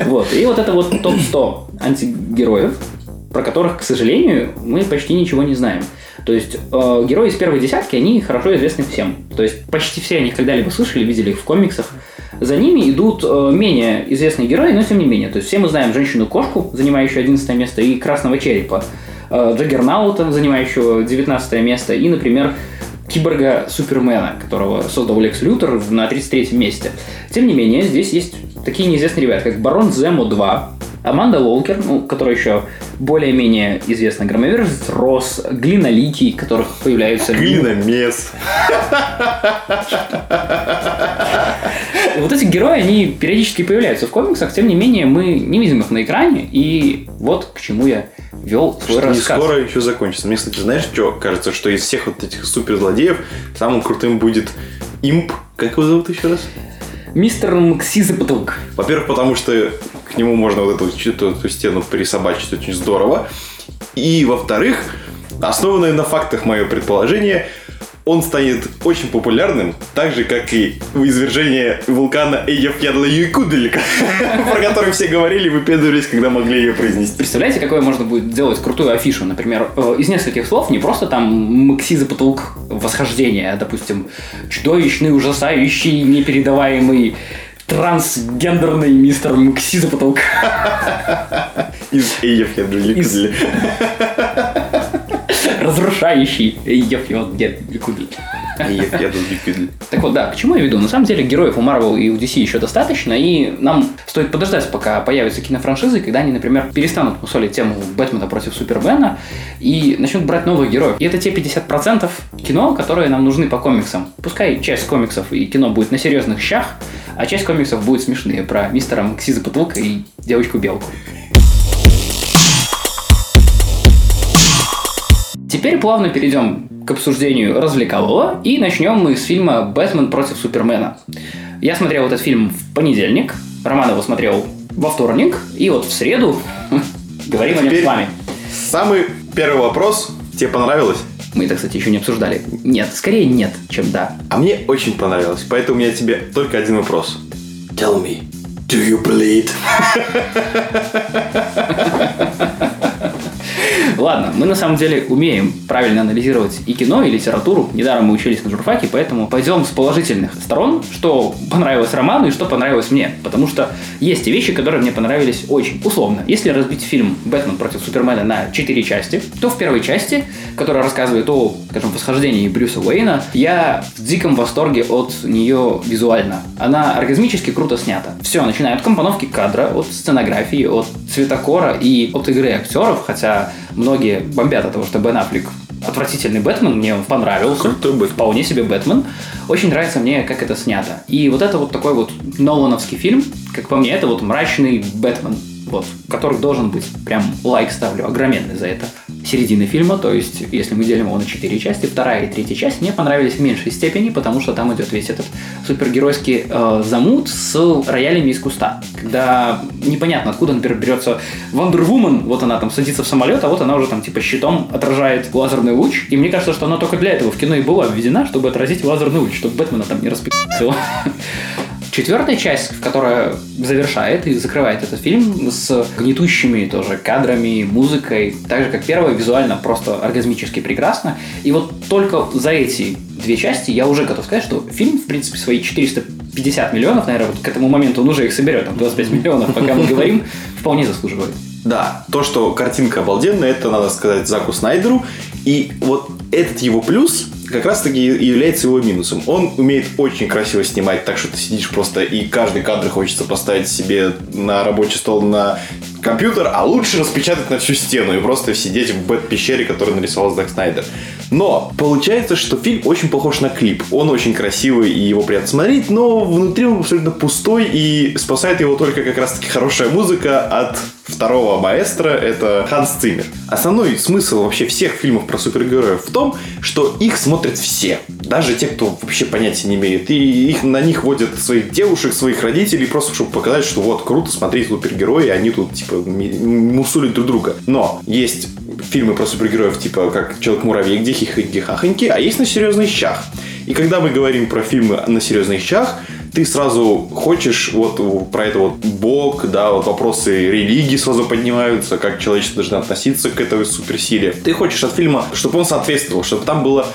S1: Вот, и вот это вот топ-100 антигероев, про которых, к сожалению, мы почти ничего не знаем. То есть э, герои из первой десятки, они хорошо известны всем. То есть почти все о них когда-либо слышали, видели их в комиксах. За ними идут э, менее известные герои, но тем не менее. То есть все мы знаем женщину-кошку, занимающую 11 место, и красного черепа, э, Джаггернаута, занимающего 19 место, и, например, киборга Супермена, которого создал Лекс Лютер на 33 месте. Тем не менее, здесь есть такие неизвестные ребята, как Барон Земо 2, Аманда Уолкер, ну, которая еще более-менее известна, Громоверс Рос, Глиноликий, которых появляются...
S2: Глиномес.
S1: Вот эти герои, они периодически появляются в комиксах, тем не менее, мы не видим их на экране, и вот к чему я вел свой
S2: Что
S1: рассказ.
S2: скоро еще закончится. Мне, кстати, знаешь, что кажется, что из всех вот этих суперзлодеев самым крутым будет имп. Как его зовут еще раз?
S1: Мистер Максизапатулк.
S2: Во-первых, потому что к нему можно вот эту, эту, эту стену присобачить очень здорово. И, во-вторых, основанное на фактах мое предположение, он станет очень популярным, так же, как и извержение вулкана Эйяфьядла-Юйкудель, [laughs] про который все говорили и выпендривались, когда могли ее произнести.
S1: Представляете, какое можно будет делать крутую афишу, например, э, из нескольких слов, не просто там Максизапатулк восхождение, а, допустим, чудовищный, ужасающий, непередаваемый трансгендерный мистер Максизапатулк. [laughs]
S2: Из Эйяфьядла-Юйкуделя. [laughs]
S1: разрушающий Ефьодгель.
S2: Эйяфьядла-Юйкудель.
S1: Так вот, да, к чему я веду? На самом деле героев у Marvel и у DC еще достаточно, и нам стоит подождать, пока появятся кинофраншизы, когда они, например, перестанут мусолить тему Бэтмена против Супермена и начнут брать новых героев. И это те 50% кино, которые нам нужны по комиксам. Пускай часть комиксов и кино будет на серьезных щах, а часть комиксов будет смешные про мистера Максиза Патулка и девочку-белку. Теперь плавно перейдем к обсуждению развлекалого и начнем мы с фильма «Бэтмен против Супермена». Я смотрел этот фильм в понедельник, Роман его смотрел во вторник, и вот в среду [laughs] говорим о нем
S2: Теперь-
S1: с вами.
S2: Самый первый вопрос. Тебе понравилось?
S1: Мы это, кстати, еще не обсуждали. Нет, скорее нет, чем да.
S2: А мне очень понравилось, поэтому у меня тебе только один вопрос. Tell me, do you bleed? [laughs]
S1: Ладно, мы на самом деле умеем правильно анализировать и кино, и литературу. Недаром мы учились на журфаке, поэтому пойдем с положительных сторон, что понравилось Роману и что понравилось мне. Потому что есть и вещи, которые мне понравились очень. Условно, если разбить фильм «Бэтмен против Супермена» на четыре части, то в первой части, которая рассказывает о, скажем, восхождении Брюса Уэйна, я в диком восторге от нее визуально. Она оргазмически круто снята. Все, начиная от компоновки кадра, от сценографии, от цветокора и от игры актеров, хотя многие бомбят от того, что Бен Аффлек отвратительный Бэтмен, мне он понравился.
S2: Крутой Бэтмен.
S1: Вполне себе Бэтмен. Очень нравится мне, как это снято. И вот это вот такой вот Нолановский фильм, как по мне, это вот мрачный Бэтмен вот, который должен быть. Прям лайк ставлю огроменный за это. Середины фильма, то есть, если мы делим его на четыре части, вторая и третья часть мне понравились в меньшей степени, потому что там идет весь этот супергеройский э, замут с роялями из куста. Когда непонятно, откуда, например, берется Вандервумен, вот она там садится в самолет, а вот она уже там типа щитом отражает лазерный луч. И мне кажется, что она только для этого в кино и была введена, чтобы отразить лазерный луч, чтобы Бэтмена там не распи***ил. Четвертая часть, которая завершает и закрывает этот фильм с гнетущими тоже кадрами, музыкой, так же как первая, визуально просто оргазмически прекрасно. И вот только за эти две части я уже готов сказать, что фильм, в принципе, свои 450 миллионов, наверное, вот к этому моменту он уже их соберет, там 25 миллионов, пока мы говорим, [laughs] вполне заслуживает.
S2: Да, то, что картинка обалденная, это надо сказать Заку Снайдеру. И вот этот его плюс как раз таки является его минусом. Он умеет очень красиво снимать, так что ты сидишь просто и каждый кадр хочется поставить себе на рабочий стол на компьютер, а лучше распечатать на всю стену и просто сидеть в бэт-пещере, которую нарисовал Зак Снайдер. Но получается, что фильм очень похож на клип. Он очень красивый и его приятно смотреть, но внутри он абсолютно пустой и спасает его только как раз-таки хорошая музыка от второго маэстро, это Ханс Циммер. Основной смысл вообще всех фильмов про супергероев в том, что их смотрят все. Даже те, кто вообще понятия не имеет. И их, на них водят своих девушек, своих родителей, просто чтобы показать, что вот, круто, смотри, супергерои, они тут, типа, мусулят друг друга. Но есть фильмы про супергероев, типа, как Человек-муравей, где хихоньки-хахоньки, а есть на серьезных щах. И когда мы говорим про фильмы на серьезных щах, ты сразу хочешь вот про это вот Бог, да, вот вопросы религии сразу поднимаются, как человечество должно относиться к этой суперсиле. Ты хочешь от фильма, чтобы он соответствовал, чтобы там было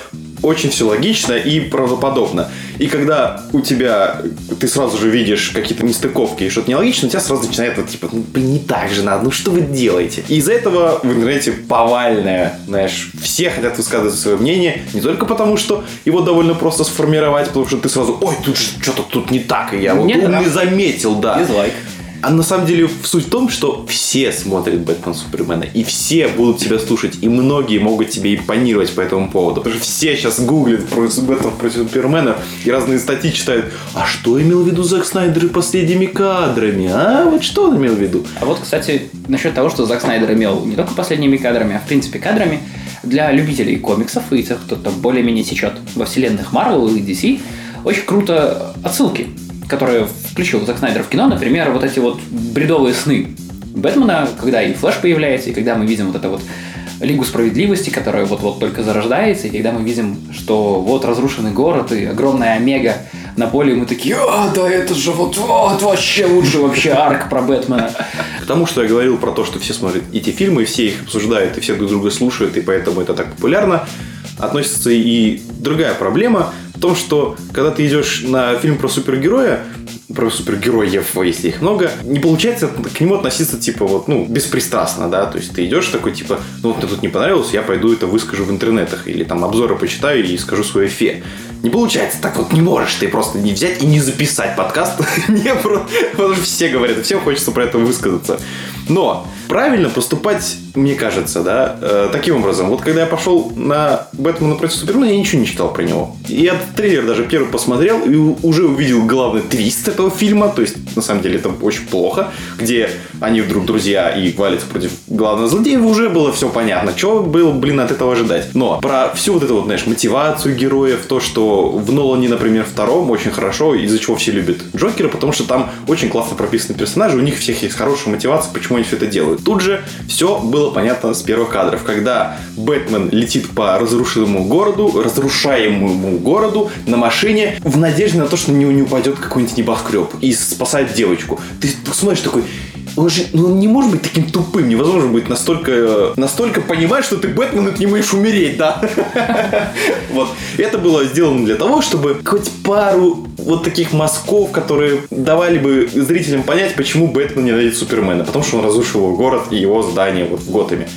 S2: очень все логично и правдоподобно. И когда у тебя, ты сразу же видишь какие-то нестыковки и что-то нелогично, у тебя сразу начинает вот типа, ну, блин, не так же надо, ну что вы делаете? И из-за этого в интернете повальное, знаешь, все хотят высказывать свое мнение, не только потому, что его довольно просто сформировать, потому что ты сразу, ой, тут что-то тут не так, и я вот
S1: да.
S2: заметил, да.
S1: Дизлайк.
S2: А на самом деле суть в том, что все смотрят Бэтмен Супермена, и все будут тебя слушать, и многие могут тебе импонировать по этому поводу. Потому что все сейчас гуглят про Бэтмен против Супермена и разные статьи читают. А что имел в виду Зак Снайдер последними кадрами? А вот что он имел в виду?
S1: А вот, кстати, насчет того, что Зак Снайдер имел не только последними кадрами, а в принципе кадрами, для любителей комиксов и тех, кто там более-менее течет во вселенных Marvel и DC, очень круто отсылки, которые включил Зак Снайдер в кино, например, вот эти вот бредовые сны Бэтмена, когда и Флэш появляется, и когда мы видим вот это вот Лигу справедливости, которая вот-вот только зарождается, и когда мы видим, что вот разрушенный город и огромная Омега на поле, мы такие, а, да это же вот, вот вообще лучше вообще арк про Бэтмена.
S2: К тому, что я говорил про то, что все смотрят эти фильмы, все их обсуждают, и все друг друга слушают, и поэтому это так популярно, относится и другая проблема в том, что когда ты идешь на фильм про супергероя, про супергероев, если их много, не получается к нему относиться, типа, вот, ну, беспристрастно, да, то есть ты идешь такой, типа, ну, вот мне тут не понравилось, я пойду это выскажу в интернетах, или там обзоры почитаю и скажу свое фе. Не получается, так вот не можешь ты просто не взять и не записать подкаст, [laughs] не про... потому что все говорят, всем хочется про это высказаться. Но правильно поступать, мне кажется, да, э, таким образом. Вот когда я пошел на Бэтмена против Супермена, я ничего не читал про него. Я трейлер даже первый посмотрел и уже увидел главный твист этого фильма, то есть, на самом деле, это очень плохо, где они вдруг друзья и валятся против главного злодея, уже было все понятно. Чего было, блин, от этого ожидать? Но про всю вот эту вот, знаешь, мотивацию героев, то, что в Нолане, например, втором очень хорошо, из-за чего все любят Джокера, потому что там очень классно прописаны персонажи, у них всех есть хорошая мотивация, почему они все это делают. Тут же все было понятно с первых кадров, когда Бэтмен летит по разрушенному городу, разрушаемому городу на машине в надежде на то, что на него не упадет какой-нибудь небоскреб и спасает девочку. Ты смотришь такой, он же ну, он не может быть таким тупым, невозможно быть настолько, настолько понимать, что ты Бэтмен и ты не можешь умереть, да? [laughs] Вот. Это было сделано для того, чтобы хоть пару вот таких мазков, которые давали бы зрителям понять, почему Бэтмен ненавидит Супермена. Потому что он разрушил его город и его здание вот в Готэме.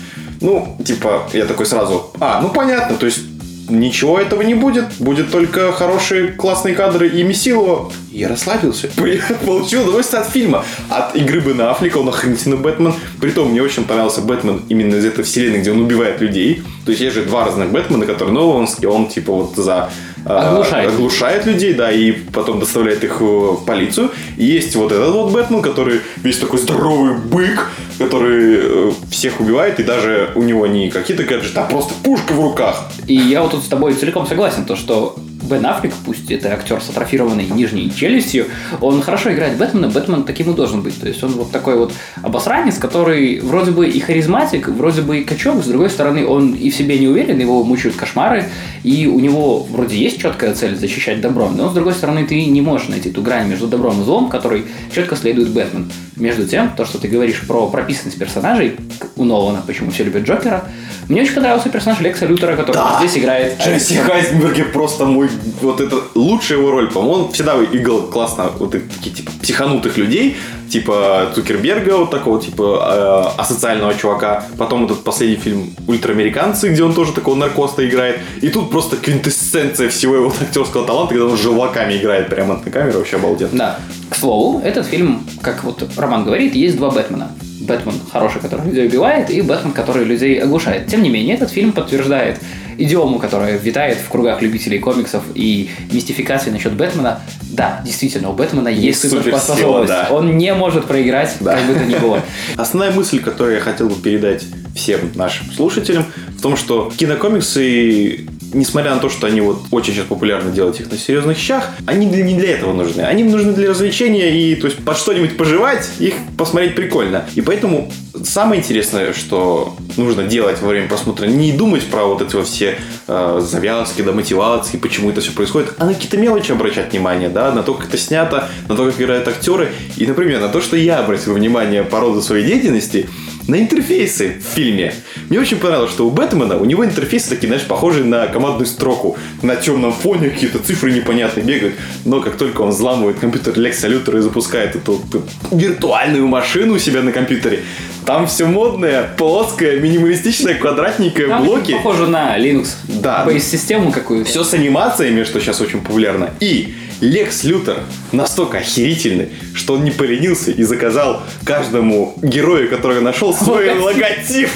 S2: Ну, типа, я такой сразу, а, ну понятно, то есть ничего этого не будет, будет только хорошие классные кадры и Месилова. Я расслабился. [laughs] Получил удовольствие от фильма. От игры Бен Аффлека, он охренительный Бэтмен. Притом мне очень понравился Бэтмен именно из этой вселенной, где он убивает людей. То есть есть же два разных Бэтмена, которые Нолановские, он типа вот за
S1: Оглушает.
S2: а, оглушает людей, да, и потом доставляет их в полицию. И есть вот этот вот Бэтмен, который весь такой здоровый бык, который э, всех убивает, и даже у него не какие-то гаджеты, а просто пушка в руках.
S1: И я вот тут с тобой целиком согласен, то что Бен Аффлек, пусть это актер с атрофированной нижней челюстью, он хорошо играет Бэтмена, Бэтмен таким и должен быть. То есть он вот такой вот обосранец, который вроде бы и харизматик, вроде бы и качок, с другой стороны он и в себе не уверен, его мучают кошмары, и у него вроде есть четкая цель защищать добро, но с другой стороны ты не можешь найти ту грань между добром и злом, который четко следует Бэтмен. Между тем, то, что ты говоришь про прописанность персонажей у Нолана, почему все любят Джокера, мне очень понравился персонаж Лекса Лютера, который
S2: Да.
S1: здесь играет.
S2: Джесси Хайзенберг просто мой, вот это лучшая его роль, по-моему, он всегда играл классно вот таких типа психанутых людей, типа Цукерберга, вот такого типа э, асоциального чувака. Потом этот последний фильм «Ультраамериканцы», где он тоже такого наркоста играет. И тут просто квинтэссенция всего его актерского таланта, когда он желваками играет прямо на камеру, вообще обалденно.
S1: Да. К слову, этот фильм, как вот Роман говорит, есть два Бэтмена. Бэтмен хороший, который людей убивает, и Бэтмен, который людей оглушает. Тем не менее, этот фильм подтверждает идиому, которая витает в кругах любителей комиксов и мистификации насчет Бэтмена. Да, действительно, у Бэтмена есть
S2: Есть
S1: суперспособность.
S2: да.
S1: Он не может проиграть,
S2: Да.
S1: как бы то ни было. [laughs]
S2: Основная мысль, которую я хотел бы передать всем нашим слушателям, в том, что кинокомиксы, несмотря на то, что они вот очень сейчас популярно делать их на серьезных щах, они не для этого нужны. Они нужны для развлечения и то есть под что-нибудь пожевать, их посмотреть прикольно. И поэтому самое интересное, что нужно делать во время просмотра, не думать про вот эти все э, завязки, да, мотивации, почему это все происходит, а на какие-то мелочи обращать внимание, да, на то, как это снято, на то, как играют актеры, и, например, на то, что я обратил внимание по роду своей деятельности, на интерфейсы в фильме. Мне очень понравилось, что у Бэтмена у него интерфейсы такие, знаешь, похожие на командную строку. На темном фоне какие-то цифры непонятные бегают. Но как только он взламывает компьютер Лекса Лютера и запускает эту вот виртуальную машину у себя на компьютере, там все модное, плоское, минималистичное, квадратненькое,
S1: Там
S2: блоки.
S1: похоже на Linux.
S2: Да.
S1: Бейс-систему какую-то.
S2: Все с анимациями, что сейчас очень популярно. И Лекс Лютер настолько охерительный, что он не поленился и заказал каждому герою, который нашел, [laughs] свой логотип.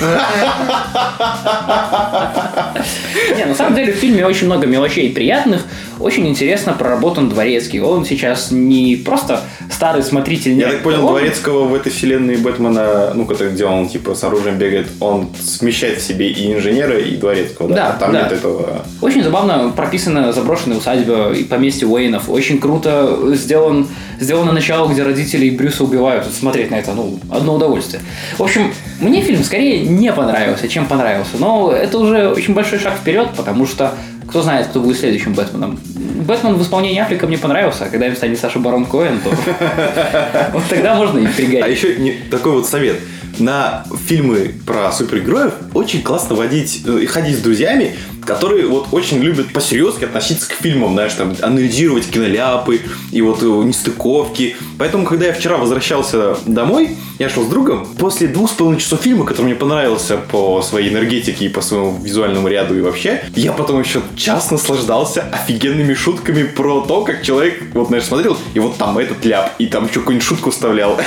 S1: Не, на самом деле в фильме очень много мелочей приятных. Очень интересно проработан Дворецкий. Он сейчас не просто старый смотритель.
S2: Я
S1: нет,
S2: так понял,
S1: он-
S2: Дворецкого в этой вселенной Бэтмена, ну, который, где он типа с оружием бегает, он смещает в себе и инженера, и Дворецкого.
S1: Да,
S2: Там
S1: да.
S2: нет этого.
S1: Очень забавно прописана заброшенная усадьба и поместье Уэйнов. Очень круто сделан, сделано начало, где родители Брюса убивают. Смотреть на это, ну, одно удовольствие. В общем, мне фильм скорее не понравился, чем понравился. Но это уже очень большой шаг вперед, потому что кто знает, кто будет следующим Бэтменом. Бэтмен в исполнении Африка мне понравился, а когда им станет Саша Барон Коэн, то [laughs] вот тогда можно и
S2: А
S1: пригадить.
S2: еще такой вот совет. На фильмы про супергероев очень классно водить, э, ходить с друзьями, которые вот очень любят по-серьезки относиться к фильмам, знаешь, там, анализировать киноляпы и вот э, нестыковки. Поэтому, когда я вчера возвращался домой, я шел с другом, после двух с половиной часов фильма, который мне понравился по своей энергетике и по своему визуальному ряду и вообще, я потом еще час наслаждался офигенными шутками про то, как человек, вот, знаешь, смотрел, и вот там этот ляп, и там еще какую-нибудь шутку вставлял.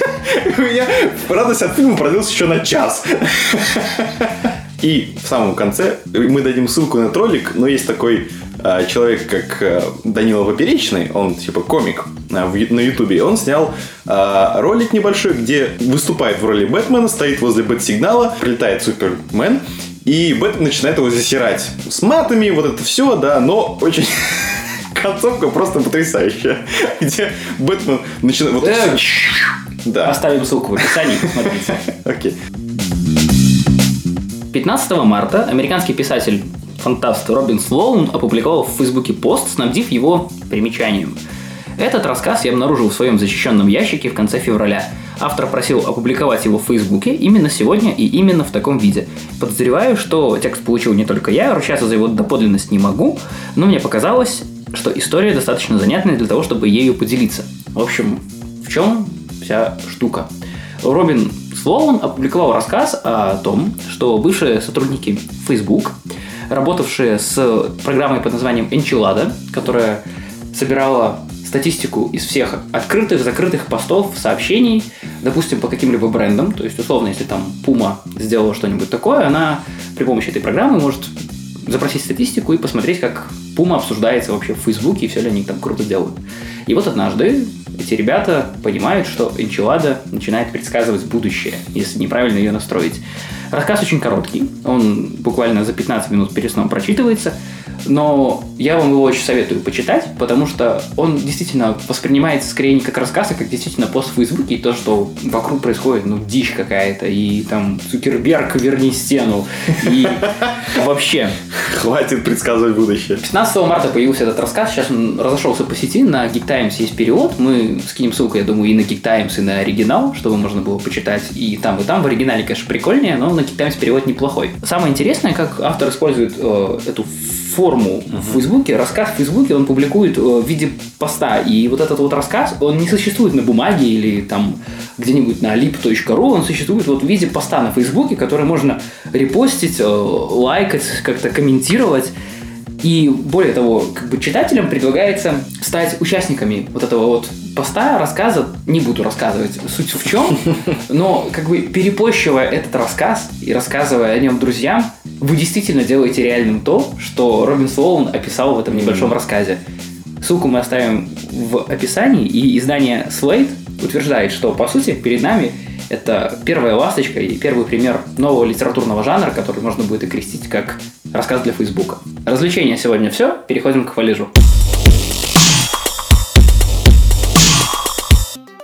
S2: [laughs] У меня радость от фильма продлилась еще на час. [laughs] И в самом конце мы дадим ссылку на ролик, но есть такой э, человек, как э, Данила Поперечный, он типа комик э, в ю- на Ютубе, он снял э, ролик небольшой, где выступает в роли Бэтмена, стоит возле Бэт-сигнала, прилетает Супермен, и Бэтмен начинает его засирать. С матами, вот это все, да, но очень... [laughs] Концовка просто потрясающая. [laughs] Где Бэтмен начинает... Вот
S1: Э,
S2: да,
S1: Оставим ссылку в описании, посмотрите. [laughs]
S2: окей.
S1: 15 марта американский писатель фантаст Робин Слоун опубликовал в Фейсбуке пост, снабдив его примечанием. Этот рассказ я обнаружил в своем защищенном ящике в конце февраля. автор просил опубликовать его в Фейсбуке именно сегодня и именно в таком виде. Подозреваю, что текст получил не только я, ручаться за его доподлинность не могу, но мне показалось, что история достаточно занятная для того, чтобы ею поделиться. В общем, в чем вся штука? Робин Слоун опубликовал рассказ о том, что бывшие сотрудники Facebook, работавшие с программой под названием Enchilada, которая собирала статистику из всех открытых, закрытых постов, сообщений, допустим, по каким-либо брендам. То есть, условно, если там Puma сделала что-нибудь такое, она при помощи этой программы может запросить статистику и посмотреть, как Puma обсуждается вообще в Фейсбуке и все ли они там круто делают. И вот однажды эти ребята понимают, что Enchilada начинает предсказывать будущее, если неправильно ее настроить. Рассказ очень короткий, он буквально за 15 минут перед сном прочитывается, но я вам его очень советую почитать, потому что он действительно воспринимается скорее не как рассказ, а как действительно пост в Фейсбуке, и то, что вокруг происходит, ну, дичь какая-то, и там Цукерберг, верни стену, и [laughs] вообще.
S2: Хватит предсказывать будущее.
S1: 15 марта появился этот рассказ, сейчас он разошелся по сети, на Geek Times есть перевод, мы скинем ссылку, я думаю, и на Geek Times, и на оригинал, чтобы можно было почитать и там, и там. В оригинале, конечно, прикольнее, но на Geek Times перевод неплохой. Самое интересное, как автор использует э, эту форму uh-huh. в Фейсбуке, рассказ в Фейсбуке он публикует э, в виде поста. И вот этот вот рассказ, он не существует на бумаге или там где-нибудь на lip.ru, он существует вот в виде поста на Фейсбуке, который можно репостить, э, лайкать, как-то комментировать. И более того, как бы читателям предлагается стать участниками вот этого вот поста, рассказа, не буду рассказывать суть в чем, [laughs] но как бы перепощивая этот рассказ и рассказывая о нем друзьям, вы действительно делаете реальным то, что Робин Слоун описал в этом небольшом рассказе. Ссылку мы оставим в описании, и издание Slate утверждает, что, по сути, перед нами это первая ласточка и первый пример нового литературного жанра, который можно будет окрестить как рассказ для Фейсбука. Развлечения сегодня все, переходим к хвалежу.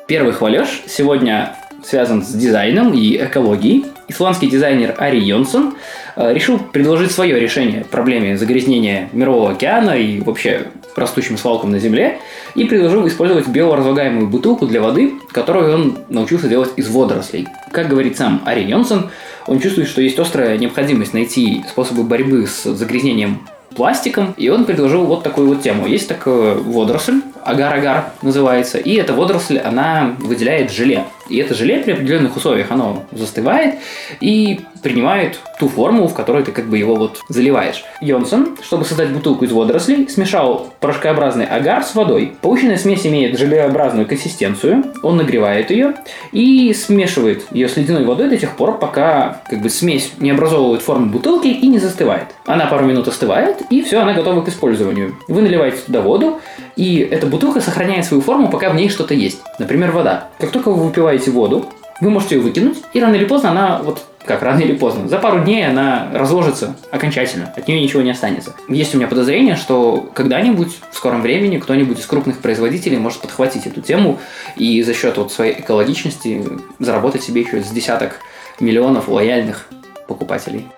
S1: Первый хвалеж сегодня связан с дизайном и экологией. Исландский дизайнер Ари Йонсон решил предложить свое решение проблеме загрязнения Мирового океана и вообще растущим свалкам на Земле, и предложил использовать биоразлагаемую бутылку для воды, которую он научился делать из водорослей. Как говорит сам Ари Йонсон, он чувствует, что есть острая необходимость найти способы борьбы с загрязнением пластиком, и он предложил вот такую вот тему. Есть такая водоросль, агар-агар называется, и эта водоросль, она выделяет желе. И это желе при определенных условиях, оно застывает и принимает ту форму, в которой ты как бы его вот заливаешь. Йонсон, чтобы создать бутылку из водорослей, смешал порошкообразный агар с водой. Полученная смесь имеет желеобразную консистенцию, он нагревает ее и смешивает ее с ледяной водой до тех пор, пока как бы смесь не образовывает форму бутылки и не застывает. Она пару минут остывает, и все, она готова к использованию. Вы наливаете туда воду, и эта бутылка сохраняет свою форму, пока в ней что-то есть. Например, вода. Как только вы выпиваете воду, вы можете ее выкинуть, и рано или поздно она, вот как рано или поздно, за пару дней она разложится окончательно, от нее ничего не останется. Есть у меня подозрение, что когда-нибудь в скором времени кто-нибудь из крупных производителей может подхватить эту тему и за счет вот своей экологичности заработать себе еще с десяток миллионов лояльных покупателей.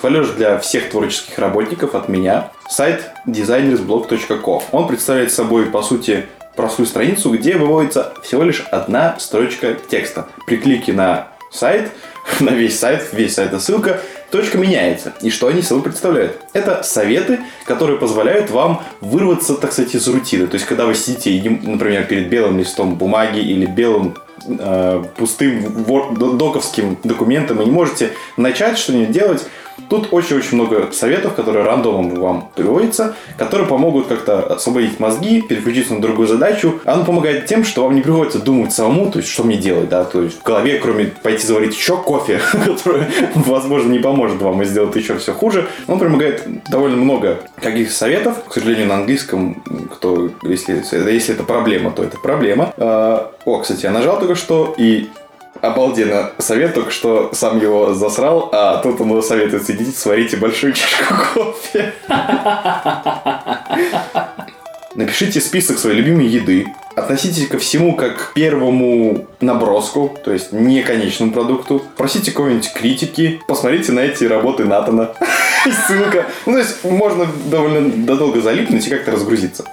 S2: Хвалеж для всех творческих работников от меня. Сайт designersblog.co. Он представляет собой, по сути, простую страницу, где выводится всего лишь одна строчка текста. При клике на сайт, [laughs] на весь сайт, весь сайт ссылка, точка меняется. И что они собой представляют? Это советы, которые позволяют вам вырваться, так сказать, из рутины. То есть, когда вы сидите, например, перед белым листом бумаги или белым э, пустым доковским документом и не можете начать что-нибудь делать, Тут очень-очень много советов, которые рандомом вам приводятся, которые помогут как-то освободить мозги, переключиться на другую задачу. Оно помогает тем, что вам не приходится думать самому, то есть что мне делать, да, то есть в голове, кроме пойти заварить еще кофе, [laughs] который, возможно, не поможет вам и сделает еще все хуже, он помогает довольно много каких советов. К сожалению, на английском, кто, если, если это проблема, то это проблема. А, о, кстати, я нажал только что, и Обалденно. Совет только что сам его засрал, а тут он его советует сидите, сварите большую чашку [laughs] кофе. Напишите список своей любимой еды. Относитесь ко всему как к первому наброску, то есть не конечному продукту. Просите кого-нибудь критики. Посмотрите на эти работы Натана. [laughs] Ссылка. Ну, то есть можно довольно долго залипнуть и как-то разгрузиться.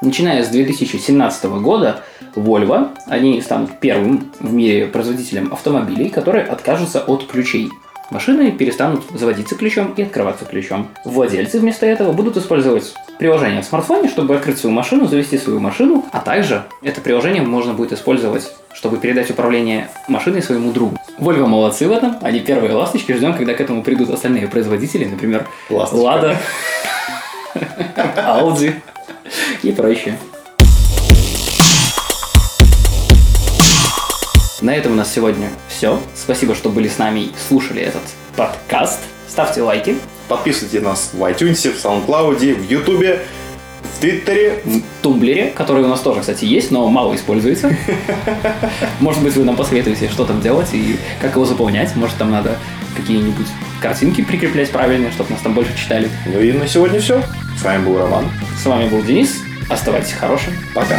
S1: Начиная с 2017 года Volvo, они станут первым в мире производителем автомобилей, которые откажутся от ключей. Машины перестанут заводиться ключом и открываться ключом. Владельцы вместо этого будут использовать приложение в смартфоне, чтобы открыть свою машину, завести свою машину, а также это приложение можно будет использовать, чтобы передать управление машиной своему другу. Volvo молодцы в этом, они первые ласточки, ждем, когда к этому придут остальные производители, например,
S2: Ласточка.
S1: Lada, Audi и прочее. На этом у нас сегодня все. Спасибо, что были с нами и слушали этот подкаст. Ставьте лайки,
S2: Подписывайте нас в iTunes, в SoundCloud, в YouTube, в Твиттере.
S1: в Тумблере, который у нас тоже, кстати, есть, но мало используется. [laughs] Может быть, вы нам посоветуете, что там делать и как его заполнять. Может, там надо какие-нибудь картинки прикреплять правильные, чтобы нас там больше читали.
S2: Ну и на сегодня все. С вами был Роман.
S1: С вами был Денис. Оставайтесь хорошим.
S2: Пока.